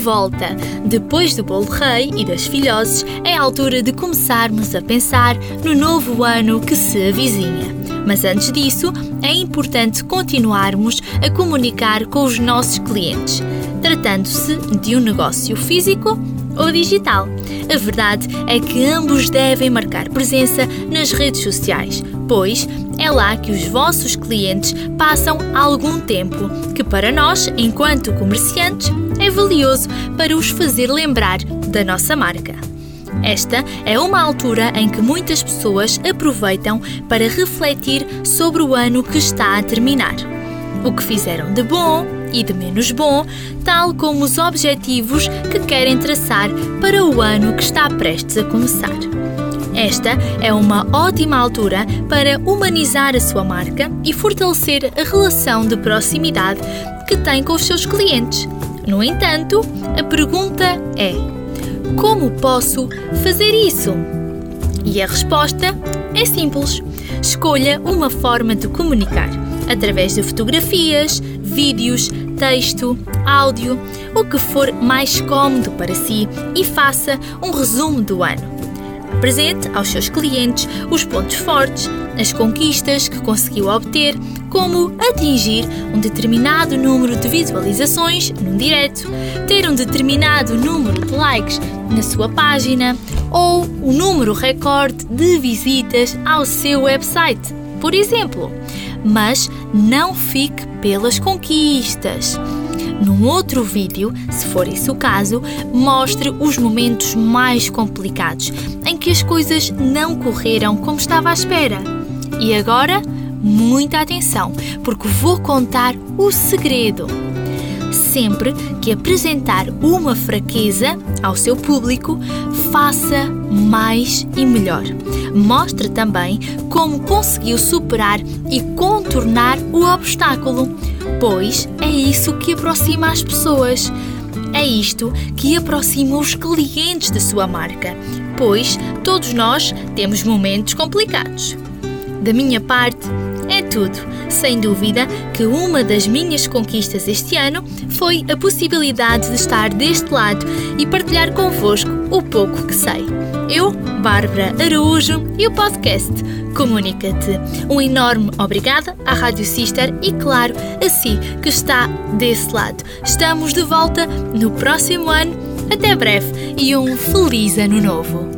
volta. Depois do bolo rei e das filhoses, é a altura de começarmos a pensar no novo ano que se avizinha. Mas antes disso, é importante continuarmos a comunicar com os nossos clientes, tratando-se de um negócio físico ou digital. A verdade é que ambos devem marcar presença nas redes sociais, pois é lá que os vossos clientes passam algum tempo, que para nós, enquanto comerciantes, é valioso para os fazer lembrar da nossa marca. Esta é uma altura em que muitas pessoas aproveitam para refletir sobre o ano que está a terminar. O que fizeram de bom e de menos bom, tal como os objetivos que querem traçar para o ano que está prestes a começar. Esta é uma ótima altura para humanizar a sua marca e fortalecer a relação de proximidade que tem com os seus clientes. No entanto, a pergunta é: como posso fazer isso? E a resposta é simples. Escolha uma forma de comunicar através de fotografias, vídeos, texto, áudio, o que for mais cómodo para si e faça um resumo do ano. Apresente aos seus clientes os pontos fortes, as conquistas que conseguiu obter, como atingir um determinado número de visualizações num direto, ter um determinado número de likes na sua página ou o número recorde de visitas ao seu website, por exemplo mas não fique pelas conquistas. Num outro vídeo, se for esse o caso, mostre os momentos mais complicados em que as coisas não correram como estava à espera. E agora, muita atenção, porque vou contar o segredo. Sempre que apresentar uma fraqueza ao seu público, faça mais e melhor. Mostre também como conseguiu superar e contornar o obstáculo, pois é isso que aproxima as pessoas. É isto que aproxima os clientes da sua marca, pois todos nós temos momentos complicados. Da minha parte, é tudo. Sem dúvida que uma das minhas conquistas este ano foi a possibilidade de estar deste lado e partilhar convosco o pouco que sei. Eu, Bárbara Araújo e o podcast Comunica-te. Um enorme obrigada à Rádio Sister e, claro, a si que está desse lado. Estamos de volta no próximo ano. Até breve e um feliz ano novo!